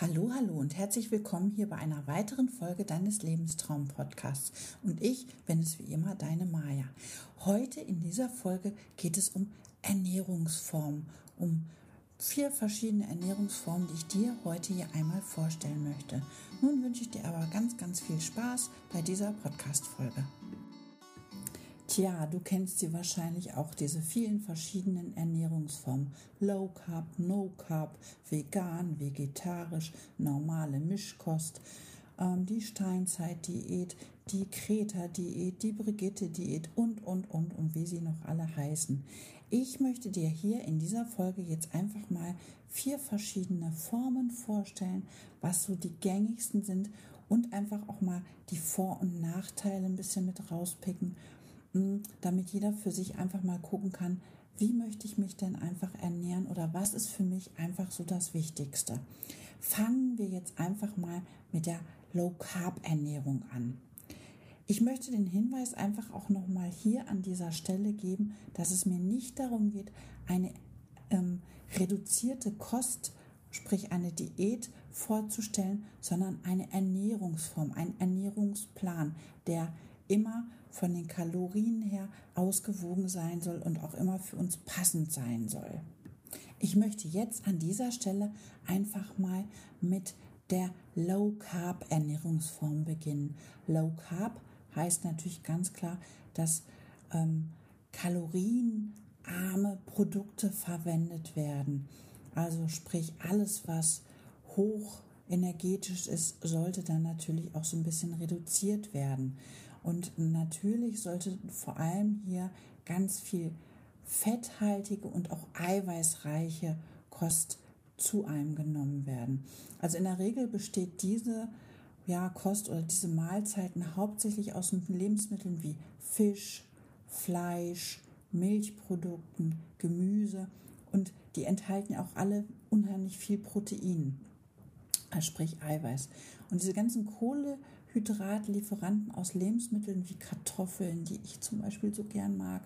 Hallo, hallo und herzlich willkommen hier bei einer weiteren Folge deines Lebenstraum-Podcasts. Und ich bin es wie immer, deine Maja. Heute in dieser Folge geht es um Ernährungsformen, um vier verschiedene Ernährungsformen, die ich dir heute hier einmal vorstellen möchte. Nun wünsche ich dir aber ganz, ganz viel Spaß bei dieser Podcast-Folge. Tja, du kennst sie wahrscheinlich auch, diese vielen verschiedenen Ernährungsformen. Low Carb, No Carb, vegan, vegetarisch, normale Mischkost, ähm, die Steinzeit-Diät, die Kreta-Diät, die Brigitte-Diät und, und, und, und wie sie noch alle heißen. Ich möchte dir hier in dieser Folge jetzt einfach mal vier verschiedene Formen vorstellen, was so die gängigsten sind und einfach auch mal die Vor- und Nachteile ein bisschen mit rauspicken damit jeder für sich einfach mal gucken kann, wie möchte ich mich denn einfach ernähren oder was ist für mich einfach so das Wichtigste. Fangen wir jetzt einfach mal mit der Low Carb Ernährung an. Ich möchte den Hinweis einfach auch noch mal hier an dieser Stelle geben, dass es mir nicht darum geht, eine ähm, reduzierte Kost, sprich eine Diät vorzustellen, sondern eine Ernährungsform, ein Ernährungsplan, der immer von den Kalorien her ausgewogen sein soll und auch immer für uns passend sein soll. Ich möchte jetzt an dieser Stelle einfach mal mit der Low Carb Ernährungsform beginnen. Low Carb heißt natürlich ganz klar, dass ähm, kalorienarme Produkte verwendet werden. Also sprich alles, was hoch energetisch ist, sollte dann natürlich auch so ein bisschen reduziert werden. Und natürlich sollte vor allem hier ganz viel fetthaltige und auch eiweißreiche Kost zu einem genommen werden. Also in der Regel besteht diese ja, Kost oder diese Mahlzeiten hauptsächlich aus Lebensmitteln wie Fisch, Fleisch, Milchprodukten, Gemüse und die enthalten auch alle unheimlich viel Protein, sprich Eiweiß. Und diese ganzen Kohle Hydratlieferanten aus Lebensmitteln wie Kartoffeln, die ich zum Beispiel so gern mag,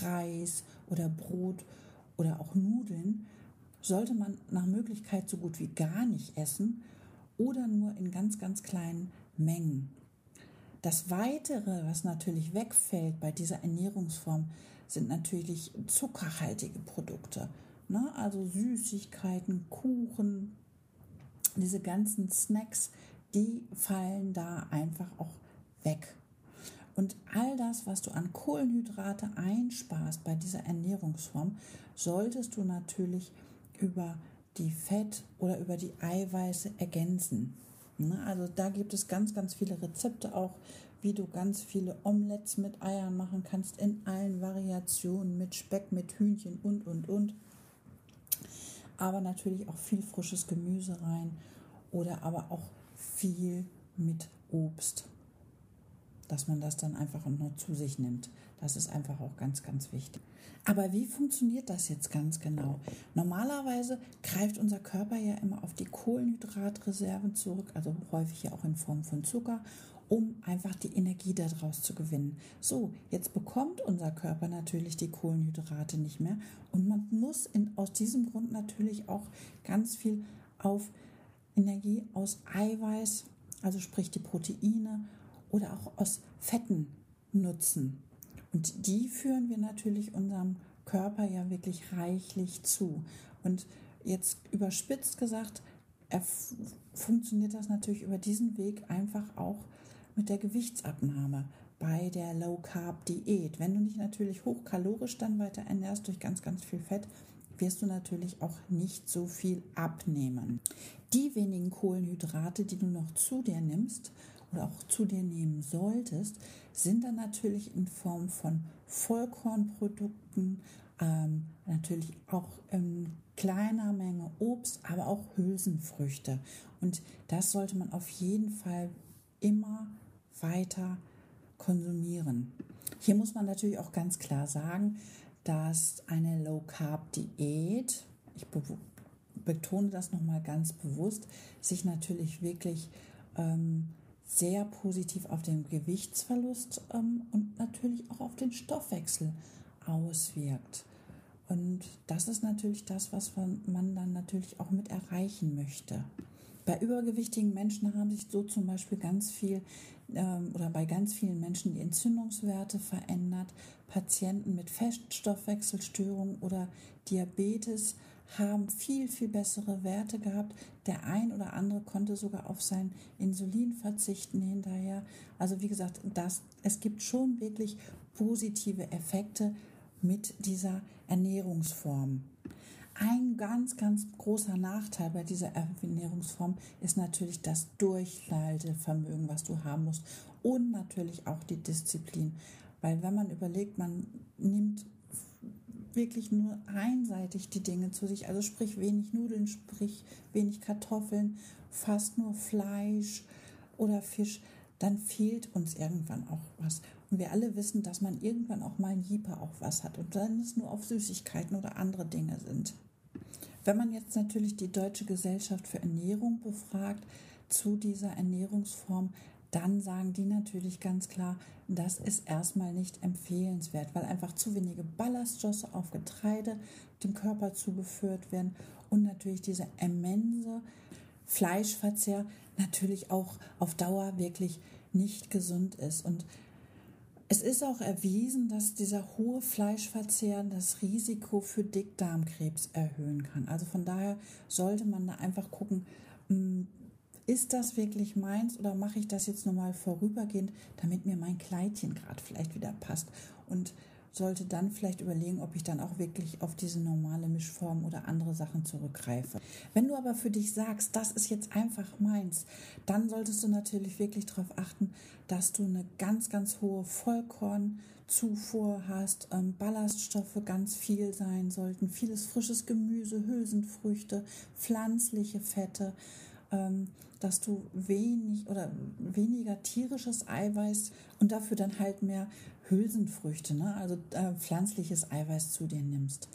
Reis oder Brot oder auch Nudeln, sollte man nach Möglichkeit so gut wie gar nicht essen oder nur in ganz, ganz kleinen Mengen. Das Weitere, was natürlich wegfällt bei dieser Ernährungsform, sind natürlich zuckerhaltige Produkte. Ne? Also Süßigkeiten, Kuchen, diese ganzen Snacks, die fallen da einfach auch weg. Und all das, was du an Kohlenhydrate einsparst bei dieser Ernährungsform, solltest du natürlich über die Fett- oder über die Eiweiße ergänzen. Ne, also da gibt es ganz, ganz viele Rezepte auch, wie du ganz viele Omelettes mit Eiern machen kannst, in allen Variationen, mit Speck, mit Hühnchen und, und, und. Aber natürlich auch viel frisches Gemüse rein oder aber auch viel mit Obst. Dass man das dann einfach noch zu sich nimmt. Das ist einfach auch ganz, ganz wichtig. Aber wie funktioniert das jetzt ganz genau? Normalerweise greift unser Körper ja immer auf die Kohlenhydratreserven zurück, also häufig ja auch in Form von Zucker, um einfach die Energie daraus zu gewinnen. So, jetzt bekommt unser Körper natürlich die Kohlenhydrate nicht mehr und man muss in, aus diesem Grund natürlich auch ganz viel auf Energie aus Eiweiß, also sprich die Proteine oder auch aus Fetten nutzen. Und die führen wir natürlich unserem Körper ja wirklich reichlich zu. Und jetzt überspitzt gesagt, funktioniert das natürlich über diesen Weg einfach auch mit der Gewichtsabnahme bei der Low Carb Diät. Wenn du dich natürlich hochkalorisch dann weiter ernährst durch ganz, ganz viel Fett, wirst du natürlich auch nicht so viel abnehmen. Die wenigen Kohlenhydrate, die du noch zu dir nimmst oder auch zu dir nehmen solltest, sind dann natürlich in Form von Vollkornprodukten, ähm, natürlich auch in kleiner Menge Obst, aber auch Hülsenfrüchte. Und das sollte man auf jeden Fall immer weiter konsumieren. Hier muss man natürlich auch ganz klar sagen, dass eine Low Carb Diät, ich betone das nochmal ganz bewusst, sich natürlich wirklich ähm, sehr positiv auf den Gewichtsverlust ähm, und natürlich auch auf den Stoffwechsel auswirkt. Und das ist natürlich das, was man dann natürlich auch mit erreichen möchte. Bei übergewichtigen Menschen haben sich so zum Beispiel ganz viel ähm, oder bei ganz vielen Menschen die Entzündungswerte verändert. Patienten mit Fettstoffwechselstörungen oder Diabetes haben viel, viel bessere Werte gehabt. Der ein oder andere konnte sogar auf sein Insulin verzichten hinterher. Also wie gesagt, das, es gibt schon wirklich positive Effekte mit dieser Ernährungsform. Ein ganz, ganz großer Nachteil bei dieser Ernährungsform ist natürlich das Durchhaltevermögen, was du haben musst und natürlich auch die Disziplin. Weil wenn man überlegt, man nimmt wirklich nur einseitig die Dinge zu sich, also sprich wenig Nudeln, sprich wenig Kartoffeln, fast nur Fleisch oder Fisch, dann fehlt uns irgendwann auch was. Und wir alle wissen, dass man irgendwann auch mal ein Jeeper auf was hat und dann es nur auf Süßigkeiten oder andere Dinge sind. Wenn man jetzt natürlich die Deutsche Gesellschaft für Ernährung befragt zu dieser Ernährungsform, dann sagen die natürlich ganz klar, das ist erstmal nicht empfehlenswert, weil einfach zu wenige Ballaststoffe auf Getreide dem Körper zugeführt werden und natürlich dieser immense Fleischverzehr natürlich auch auf Dauer wirklich nicht gesund ist. Und es ist auch erwiesen, dass dieser hohe Fleischverzehr das Risiko für Dickdarmkrebs erhöhen kann. Also von daher sollte man da einfach gucken, hm, ist das wirklich meins oder mache ich das jetzt nur mal vorübergehend, damit mir mein Kleidchen gerade vielleicht wieder passt? Und sollte dann vielleicht überlegen, ob ich dann auch wirklich auf diese normale Mischform oder andere Sachen zurückgreife. Wenn du aber für dich sagst, das ist jetzt einfach meins, dann solltest du natürlich wirklich darauf achten, dass du eine ganz, ganz hohe Vollkornzufuhr hast, ähm, Ballaststoffe ganz viel sein sollten, vieles frisches Gemüse, Hülsenfrüchte, pflanzliche Fette, dass du wenig oder weniger tierisches Eiweiß und dafür dann halt mehr Hülsenfrüchte, ne? also äh, pflanzliches Eiweiß zu dir nimmst.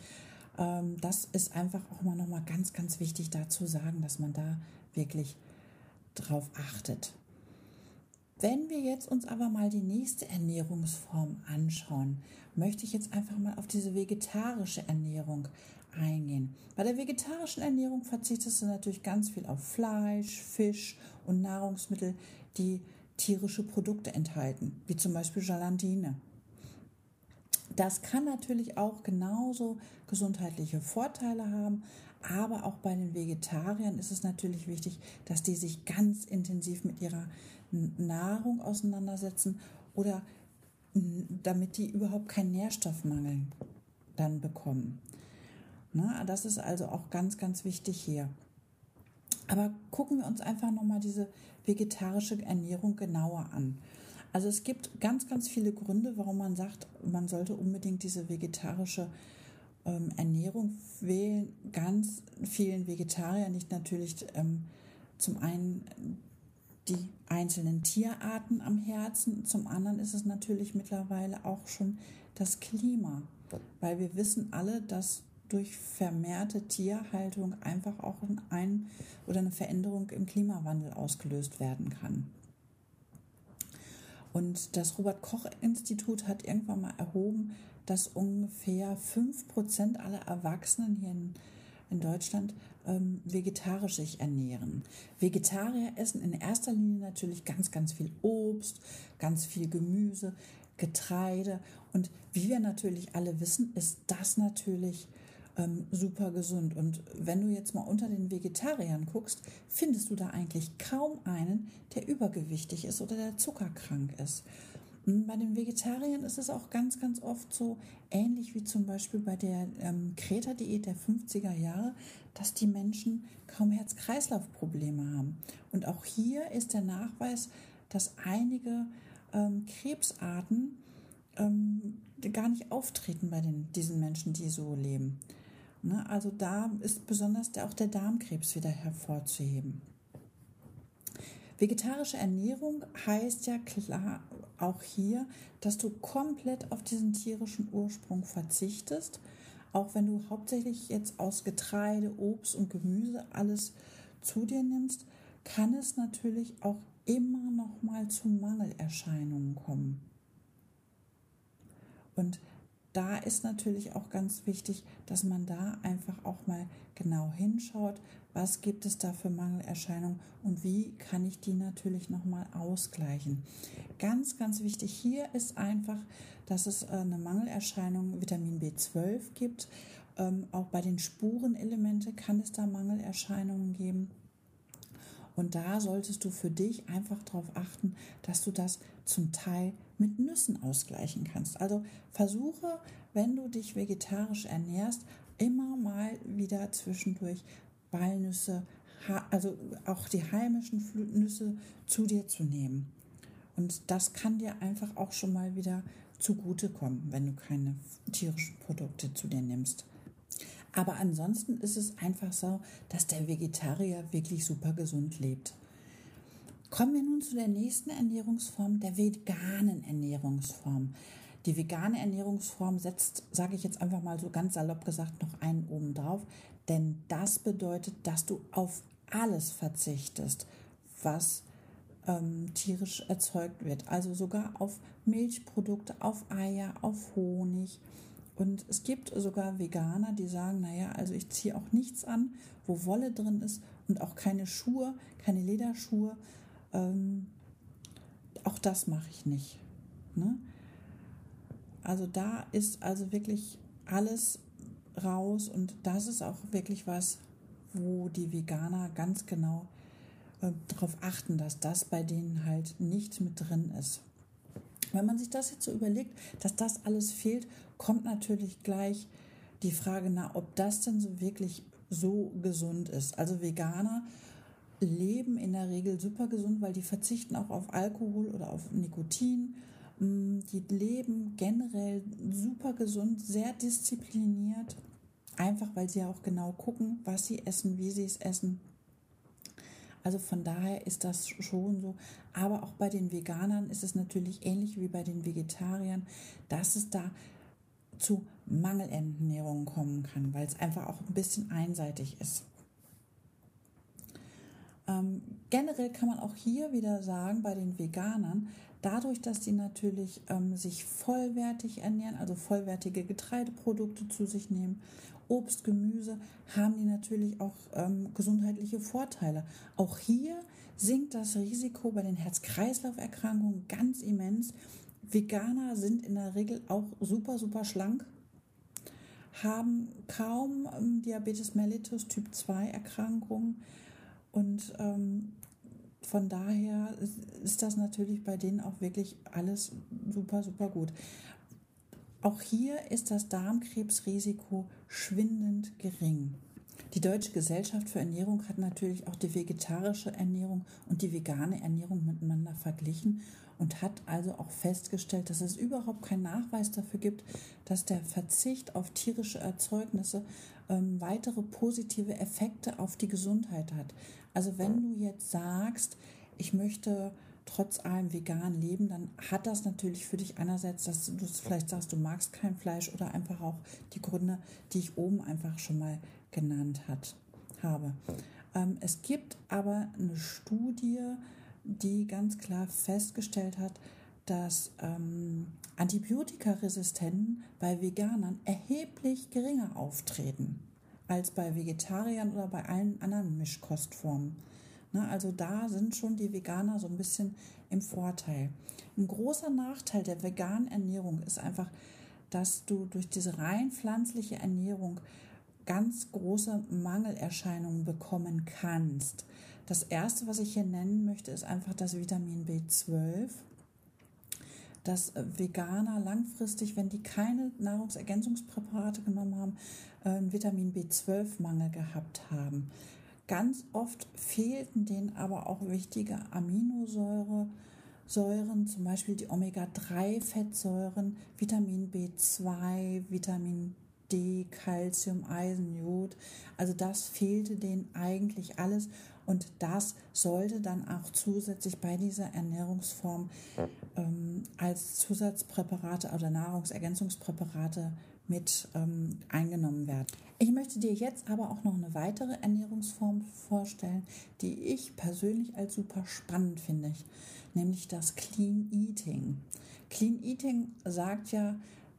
Ähm, das ist einfach auch mal nochmal ganz, ganz wichtig da zu sagen, dass man da wirklich drauf achtet. Wenn wir jetzt uns aber mal die nächste Ernährungsform anschauen, möchte ich jetzt einfach mal auf diese vegetarische Ernährung eingehen. Bei der vegetarischen Ernährung verzichtest du natürlich ganz viel auf Fleisch, Fisch und Nahrungsmittel, die tierische Produkte enthalten, wie zum Beispiel Gelatine. Das kann natürlich auch genauso gesundheitliche Vorteile haben, aber auch bei den Vegetariern ist es natürlich wichtig, dass die sich ganz intensiv mit ihrer Nahrung auseinandersetzen oder damit die überhaupt keinen Nährstoffmangel dann bekommen. Na, das ist also auch ganz, ganz wichtig hier. Aber gucken wir uns einfach nochmal diese vegetarische Ernährung genauer an. Also es gibt ganz, ganz viele Gründe, warum man sagt, man sollte unbedingt diese vegetarische ähm, Ernährung wählen. Ganz vielen Vegetariern nicht natürlich ähm, zum einen die einzelnen Tierarten am Herzen, zum anderen ist es natürlich mittlerweile auch schon das Klima, weil wir wissen alle, dass durch vermehrte Tierhaltung einfach auch ein oder eine Veränderung im Klimawandel ausgelöst werden kann. Und das Robert Koch Institut hat irgendwann mal erhoben, dass ungefähr 5% aller Erwachsenen hier in, in Deutschland ähm, vegetarisch sich ernähren. Vegetarier essen in erster Linie natürlich ganz, ganz viel Obst, ganz viel Gemüse, Getreide. Und wie wir natürlich alle wissen, ist das natürlich ähm, super gesund. Und wenn du jetzt mal unter den Vegetariern guckst, findest du da eigentlich kaum einen, der übergewichtig ist oder der zuckerkrank ist. Bei den Vegetariern ist es auch ganz, ganz oft so ähnlich wie zum Beispiel bei der ähm, Kreta-Diät der 50er Jahre, dass die Menschen kaum Herz-Kreislauf-Probleme haben. Und auch hier ist der Nachweis, dass einige ähm, Krebsarten ähm, gar nicht auftreten bei den, diesen Menschen, die so leben. Ne? Also da ist besonders der, auch der Darmkrebs wieder hervorzuheben. Vegetarische Ernährung heißt ja klar auch hier, dass du komplett auf diesen tierischen Ursprung verzichtest, auch wenn du hauptsächlich jetzt aus Getreide, Obst und Gemüse alles zu dir nimmst, kann es natürlich auch immer noch mal zu Mangelerscheinungen kommen. Und da ist natürlich auch ganz wichtig, dass man da einfach auch mal genau hinschaut, was gibt es da für Mangelerscheinungen und wie kann ich die natürlich nochmal ausgleichen. Ganz, ganz wichtig hier ist einfach, dass es äh, eine Mangelerscheinung Vitamin B12 gibt. Ähm, auch bei den Spurenelemente kann es da Mangelerscheinungen geben. Und da solltest du für dich einfach darauf achten, dass du das zum Teil mit Nüssen ausgleichen kannst. Also versuche, wenn du dich vegetarisch ernährst, immer mal wieder zwischendurch Walnüsse, also auch die heimischen Nüsse zu dir zu nehmen. Und das kann dir einfach auch schon mal wieder zugutekommen, wenn du keine tierischen Produkte zu dir nimmst. Aber ansonsten ist es einfach so, dass der Vegetarier wirklich super gesund lebt. Kommen wir nun zu der nächsten Ernährungsform, der veganen Ernährungsform. Die vegane Ernährungsform setzt, sage ich jetzt einfach mal so ganz salopp gesagt, noch einen oben drauf, denn das bedeutet, dass du auf alles verzichtest, was ähm, tierisch erzeugt wird. Also sogar auf Milchprodukte, auf Eier, auf Honig. Und es gibt sogar Veganer, die sagen, naja, also ich ziehe auch nichts an, wo Wolle drin ist und auch keine Schuhe, keine Lederschuhe. Ähm, auch das mache ich nicht. Ne? Also da ist also wirklich alles raus und das ist auch wirklich was, wo die Veganer ganz genau äh, darauf achten, dass das bei denen halt nicht mit drin ist. Wenn man sich das jetzt so überlegt, dass das alles fehlt, kommt natürlich gleich die Frage nach, ob das denn so wirklich so gesund ist. Also Veganer leben in der Regel super gesund, weil die verzichten auch auf Alkohol oder auf Nikotin. Mm, die leben generell super gesund, sehr diszipliniert, einfach weil sie auch genau gucken, was sie essen, wie sie es essen. Also von daher ist das schon so. Aber auch bei den Veganern ist es natürlich ähnlich wie bei den Vegetariern, dass es da zu Mangelernährung kommen kann, weil es einfach auch ein bisschen einseitig ist. Ähm, generell kann man auch hier wieder sagen, bei den Veganern, dadurch, dass sie natürlich ähm, sich vollwertig ernähren, also vollwertige Getreideprodukte zu sich nehmen Obst, Gemüse, haben die natürlich auch ähm, gesundheitliche Vorteile. Auch hier sinkt das Risiko bei den Herz-Kreislauf-Erkrankungen ganz immens. Veganer sind in der Regel auch super, super schlank, haben kaum ähm, Diabetes mellitus Typ 2 Erkrankungen und ähm, von daher ist das natürlich bei denen auch wirklich alles super, super gut. Auch hier ist das Darmkrebsrisiko schwindend gering. Die Deutsche Gesellschaft für Ernährung hat natürlich auch die vegetarische Ernährung und die vegane Ernährung miteinander verglichen und hat also auch festgestellt, dass es überhaupt keinen Nachweis dafür gibt, dass der Verzicht auf tierische Erzeugnisse ähm, weitere positive Effekte auf die Gesundheit hat. Also wenn du jetzt sagst, ich möchte trotz allem vegan leben, dann hat das natürlich für dich einerseits, dass du vielleicht sagst, du magst kein Fleisch oder einfach auch die Gründe, die ich oben einfach schon mal genannt hat, habe. Ähm, es gibt aber eine Studie, die ganz klar festgestellt hat, dass ähm, Antibiotikaresistenten bei Veganern erheblich geringer auftreten als bei Vegetariern oder bei allen anderen Mischkostformen. Ne, also da sind schon die Veganer so ein bisschen im Vorteil. Ein großer Nachteil der veganen Ernährung ist einfach, dass du durch diese rein pflanzliche Ernährung ganz große Mangelerscheinungen bekommen kannst. Das erste, was ich hier nennen möchte, ist einfach das Vitamin B12 dass Veganer langfristig, wenn die keine Nahrungsergänzungspräparate genommen haben, einen Vitamin B12-Mangel gehabt haben. Ganz oft fehlten denen aber auch wichtige Aminosäure, Säuren, zum Beispiel die Omega-3-Fettsäuren, Vitamin B2, Vitamin D, Calcium, Eisen, Jod. Also das fehlte denen eigentlich alles und das sollte dann auch zusätzlich bei dieser Ernährungsform ähm, als Zusatzpräparate oder Nahrungsergänzungspräparate mit ähm, eingenommen werden. Ich möchte dir jetzt aber auch noch eine weitere Ernährungsform vorstellen, die ich persönlich als super spannend finde, nämlich das Clean Eating. Clean Eating sagt ja,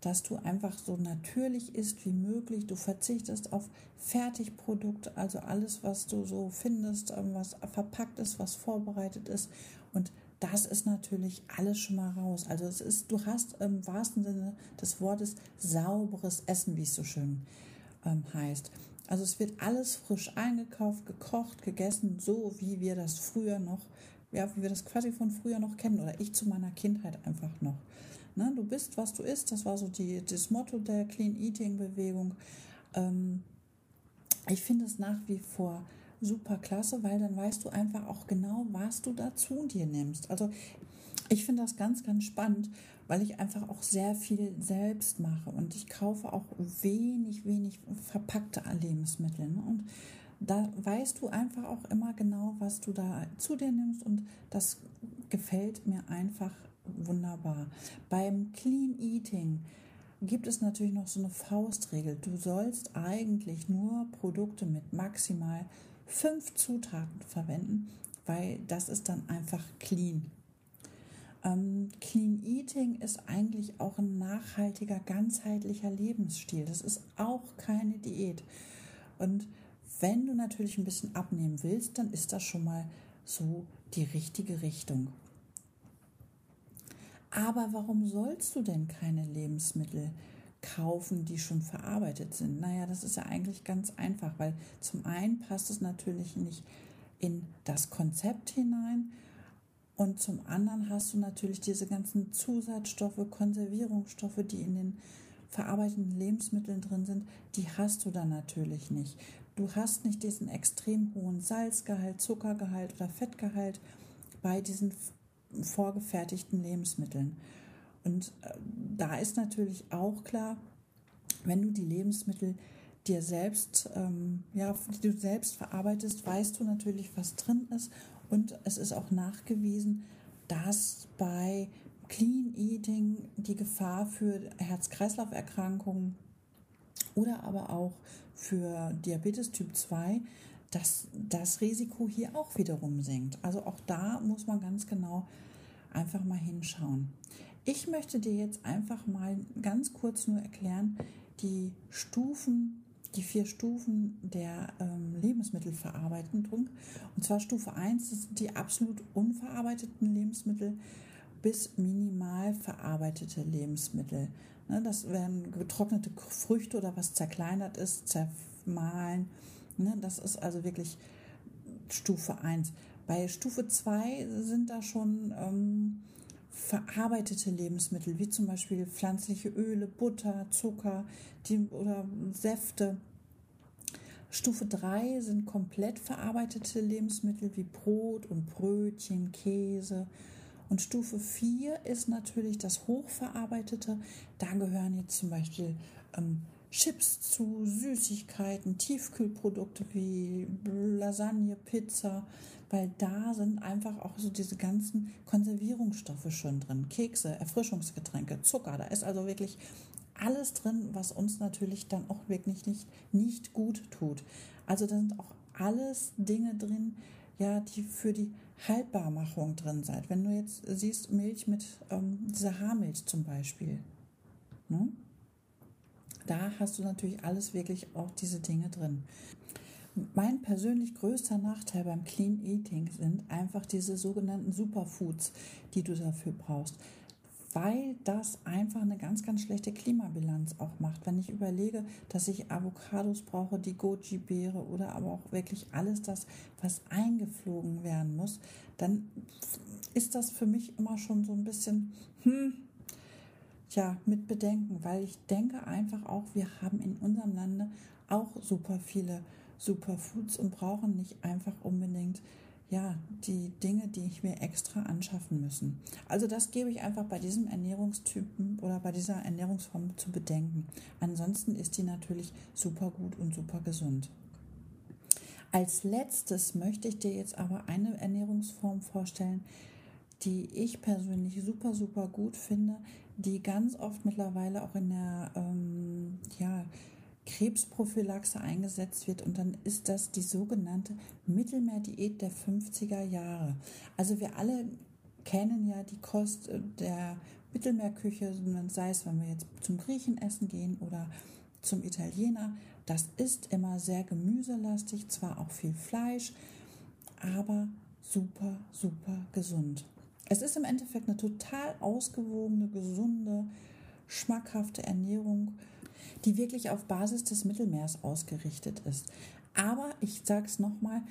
dass du einfach so natürlich isst wie möglich. Du verzichtest auf Fertigprodukte, also alles, was du so findest, ähm, was verpackt ist, was vorbereitet ist. Und das ist natürlich alles schon mal raus. Also es ist, du hast im wahrsten Sinne des Wortes sauberes Essen, wie es so schön ähm, heißt. Also es wird alles frisch eingekauft, gekocht, gegessen, so wie wir das früher noch, ja, wie wir das quasi von früher noch kennen oder ich zu meiner Kindheit einfach noch. Ne? Du bist, was du isst, das war so die, das Motto der Clean Eating Bewegung. Ähm, ich finde es nach wie vor super klasse, weil dann weißt du einfach auch genau, was du dazu dir nimmst. Also ich finde das ganz, ganz spannend, weil ich einfach auch sehr viel selbst mache und ich kaufe auch wenig, wenig verpackte Lebensmittel. Ne? Und da weißt du einfach auch immer genau, was du da zu dir nimmst und das gefällt mir einfach wunderbar. Beim Clean Eating gibt es natürlich noch so eine Faustregel. Du sollst eigentlich nur Produkte mit maximal fünf Zutaten verwenden, weil das ist dann einfach clean. Ähm, clean Eating ist eigentlich auch ein nachhaltiger, ganzheitlicher Lebensstil. Das ist auch keine Diät. Und wenn du natürlich ein bisschen abnehmen willst, dann ist das schon mal so die richtige Richtung. Aber warum sollst du denn keine Lebensmittel kaufen, die schon verarbeitet sind? Naja, das ist ja eigentlich ganz einfach, weil zum einen passt es natürlich nicht in das Konzept hinein und zum anderen hast du natürlich diese ganzen Zusatzstoffe, Konservierungsstoffe, die in den verarbeiteten Lebensmitteln drin sind, die hast du dann natürlich nicht. Du hast nicht diesen extrem hohen Salzgehalt, Zuckergehalt oder Fettgehalt bei diesen vorgefertigten Lebensmitteln. Und äh, da ist natürlich auch klar, wenn du die Lebensmittel dir selbst, ähm, ja, die du selbst verarbeitest, weißt du natürlich, was drin ist und es ist auch nachgewiesen, dass bei Clean Eating die Gefahr für Herz-Kreislauf-Erkrankungen oder aber auch für Diabetes Typ 2, dass das Risiko hier auch wiederum sinkt. Also auch da muss man ganz genau einfach mal hinschauen. Ich möchte dir jetzt einfach mal ganz kurz nur erklären, die Stufen die vier Stufen der ähm, Lebensmittelverarbeitung. Und zwar Stufe 1, das sind die absolut unverarbeiteten Lebensmittel bis minimal verarbeitete Lebensmittel. Ne, das wären getrocknete Früchte oder was zerkleinert ist, zermahlen. Ne, das ist also wirklich Stufe 1. Bei Stufe 2 sind da schon ähm, verarbeitete Lebensmittel, wie zum Beispiel pflanzliche Öle, Butter, Zucker die, oder Säfte. Stufe 3 sind komplett verarbeitete Lebensmittel wie Brot und Brötchen, Käse. Und Stufe 4 ist natürlich das Hochverarbeitete. Da gehören jetzt zum Beispiel ähm, Chips zu, Süßigkeiten, Tiefkühlprodukte wie Lasagne, Pizza, weil da sind einfach auch so diese ganzen Konservierungsstoffe schon drin. Kekse, Erfrischungsgetränke, Zucker, da ist also wirklich alles drin, was uns natürlich dann auch wirklich nicht, nicht gut tut. Also da sind auch alles Dinge drin, ja, die für die Haltbarmachung drin sind. Wenn du jetzt siehst, Milch mit ähm, dieser Haarmilch zum Beispiel, ne? Da hast du natürlich alles wirklich auch diese Dinge drin. Mein persönlich größter Nachteil beim Clean Eating sind einfach diese sogenannten Superfoods, die du dafür brauchst, weil das einfach eine ganz, ganz schlechte Klimabilanz auch macht. Wenn ich überlege, dass ich Avocados brauche, die Goji-Beere oder aber auch wirklich alles das, was eingeflogen werden muss, dann ist das für mich immer schon so ein bisschen, hm, ja, mit Bedenken, weil ich denke einfach auch, wir haben in unserem Lande auch super viele Superfoods und brauchen nicht einfach unbedingt ja, die Dinge, die ich mir extra anschaffen müssen. Also das gebe ich einfach bei diesem Ernährungstypen oder bei dieser Ernährungsform zu bedenken. Ansonsten ist die natürlich super gut und super gesund. Als letztes möchte ich dir jetzt aber eine Ernährungsform vorstellen, die ich persönlich super, super gut finde, die ganz oft mittlerweile auch in der ähm, ja, Krebsprophylaxe eingesetzt wird. Und dann ist das die sogenannte Mittelmeerdiät der 50er Jahre. Also wir alle kennen ja die Kost der Mittelmeerküche, sei es, wenn wir jetzt zum Griechen essen gehen oder zum Italiener, das ist immer sehr gemüselastig, zwar auch viel Fleisch, aber super, super gesund. Es ist im Endeffekt eine total ausgewogene, gesunde, schmackhafte Ernährung, die wirklich auf Basis des Mittelmeers ausgerichtet ist. Aber ich sage es nochmal,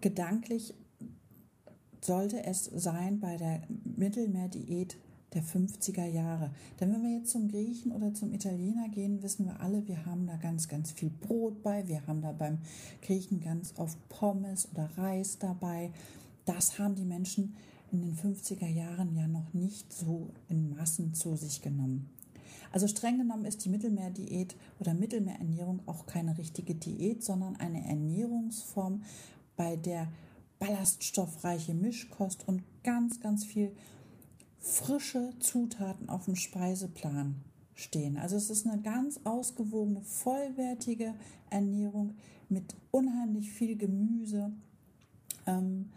gedanklich sollte es sein bei der Mittelmeerdiät der 50er Jahre. Denn wenn wir jetzt zum Griechen oder zum Italiener gehen, wissen wir alle, wir haben da ganz, ganz viel Brot bei. Wir haben da beim Griechen ganz oft Pommes oder Reis dabei. Das haben die Menschen in den 50er Jahren ja noch nicht so in Massen zu sich genommen. Also streng genommen ist die Mittelmeerdiät oder Mittelmeerernährung auch keine richtige Diät, sondern eine Ernährungsform, bei der ballaststoffreiche Mischkost und ganz, ganz viel frische Zutaten auf dem Speiseplan stehen. Also es ist eine ganz ausgewogene, vollwertige Ernährung mit unheimlich viel Gemüse, ähm,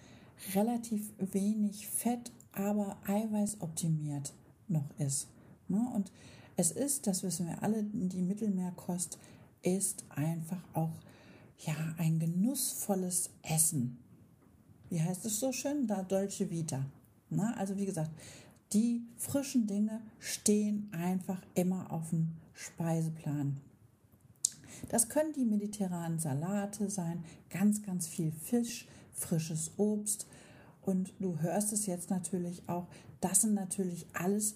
relativ wenig Fett, aber eiweißoptimiert noch ist. Ne? Und es ist, das wissen wir alle, die Mittelmeerkost ist einfach auch ja ein genussvolles Essen. Wie heißt es so schön? Da Dolce Vita. Ne? also wie gesagt, die frischen Dinge stehen einfach immer auf dem Speiseplan. Das können die mediterranen Salate sein, ganz, ganz viel Fisch, frisches Obst. Und du hörst es jetzt natürlich auch, das sind natürlich alles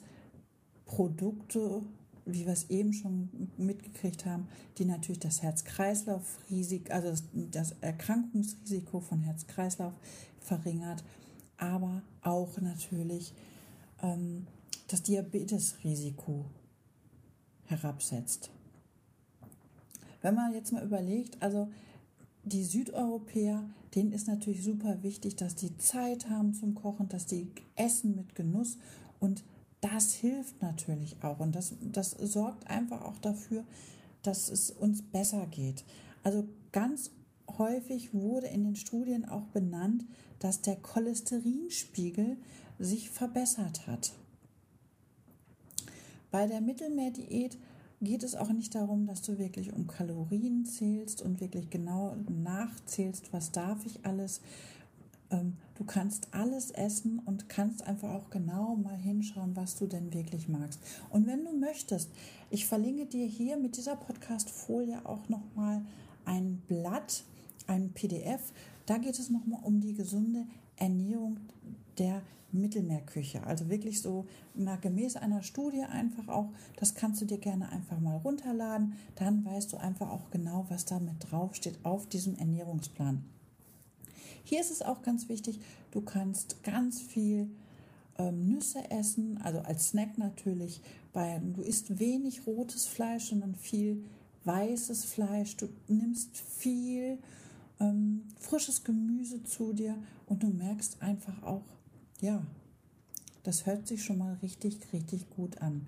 Produkte, wie wir es eben schon mitgekriegt haben, die natürlich das Herz-Kreislauf-Risiko, also das, Erkrankungsrisiko von Herz-Kreislauf verringert, aber auch natürlich ähm, das Diabetesrisiko herabsetzt. Wenn man jetzt mal überlegt, also die Südeuropäer, denen ist natürlich super wichtig, dass die Zeit haben zum Kochen, dass die essen mit Genuss und das hilft natürlich auch und das, das sorgt einfach auch dafür, dass es uns besser geht. Also ganz häufig wurde in den Studien auch benannt, dass der Cholesterinspiegel sich verbessert hat. Bei der Mittelmeerdiät geht es auch nicht darum, dass du wirklich um Kalorien zählst und wirklich genau nachzählst, was darf ich alles. Ähm, du kannst alles essen und kannst einfach auch genau mal hinschauen, was du denn wirklich magst. Und wenn du möchtest, ich verlinke dir hier mit dieser Podcast-Folie auch nochmal ein Blatt, ein PDF. Da geht es nochmal um die gesunde Ernährung der Mittelmeerküche. Also wirklich so na, gemäß einer Studie einfach auch, das kannst du dir gerne einfach mal runterladen. Dann weißt du einfach auch genau, was da mit draufsteht auf diesem Ernährungsplan. Hier ist es auch ganz wichtig, du kannst ganz viel ähm, Nüsse essen, also als Snack natürlich. Bei, du isst wenig rotes Fleisch, sondern viel weißes Fleisch. Du nimmst viel ähm, frisches Gemüse zu dir und du merkst einfach auch, ja, das hört sich schon mal richtig, richtig gut an.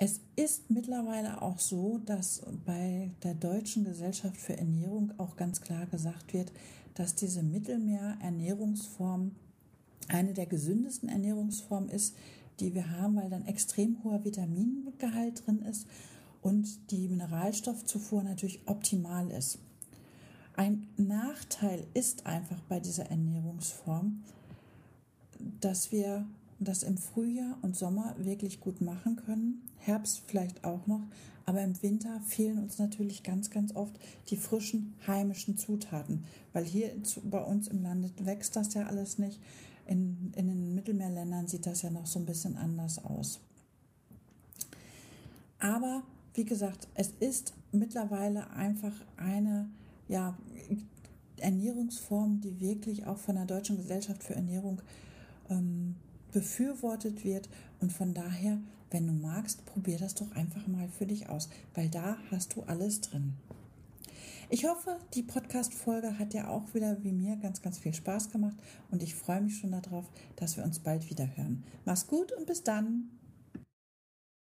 Es ist mittlerweile auch so, dass bei der Deutschen Gesellschaft für Ernährung auch ganz klar gesagt wird, dass diese Mittelmeer-Ernährungsform eine der gesündesten Ernährungsformen ist, die wir haben, weil dann extrem hoher Vitamingehalt drin ist und die Mineralstoffzufuhr natürlich optimal ist. Ein Nachteil ist einfach bei dieser Ernährungsform, dass wir das im Frühjahr und Sommer wirklich gut machen können, Herbst vielleicht auch noch, aber im Winter fehlen uns natürlich ganz, ganz oft die frischen heimischen Zutaten, weil hier bei uns im Lande wächst das ja alles nicht. In, in den Mittelmeerländern sieht das ja noch so ein bisschen anders aus. Aber wie gesagt, es ist mittlerweile einfach eine ja, Ernährungsform, die wirklich auch von der Deutschen Gesellschaft für Ernährung ähm, befürwortet wird. Und von daher, wenn du magst, probier das doch einfach mal für dich aus, weil da hast du alles drin. Ich hoffe, die Podcast-Folge hat dir auch wieder wie mir ganz, ganz viel Spaß gemacht und ich freue mich schon darauf, dass wir uns bald wieder hören. Mach's gut und bis dann!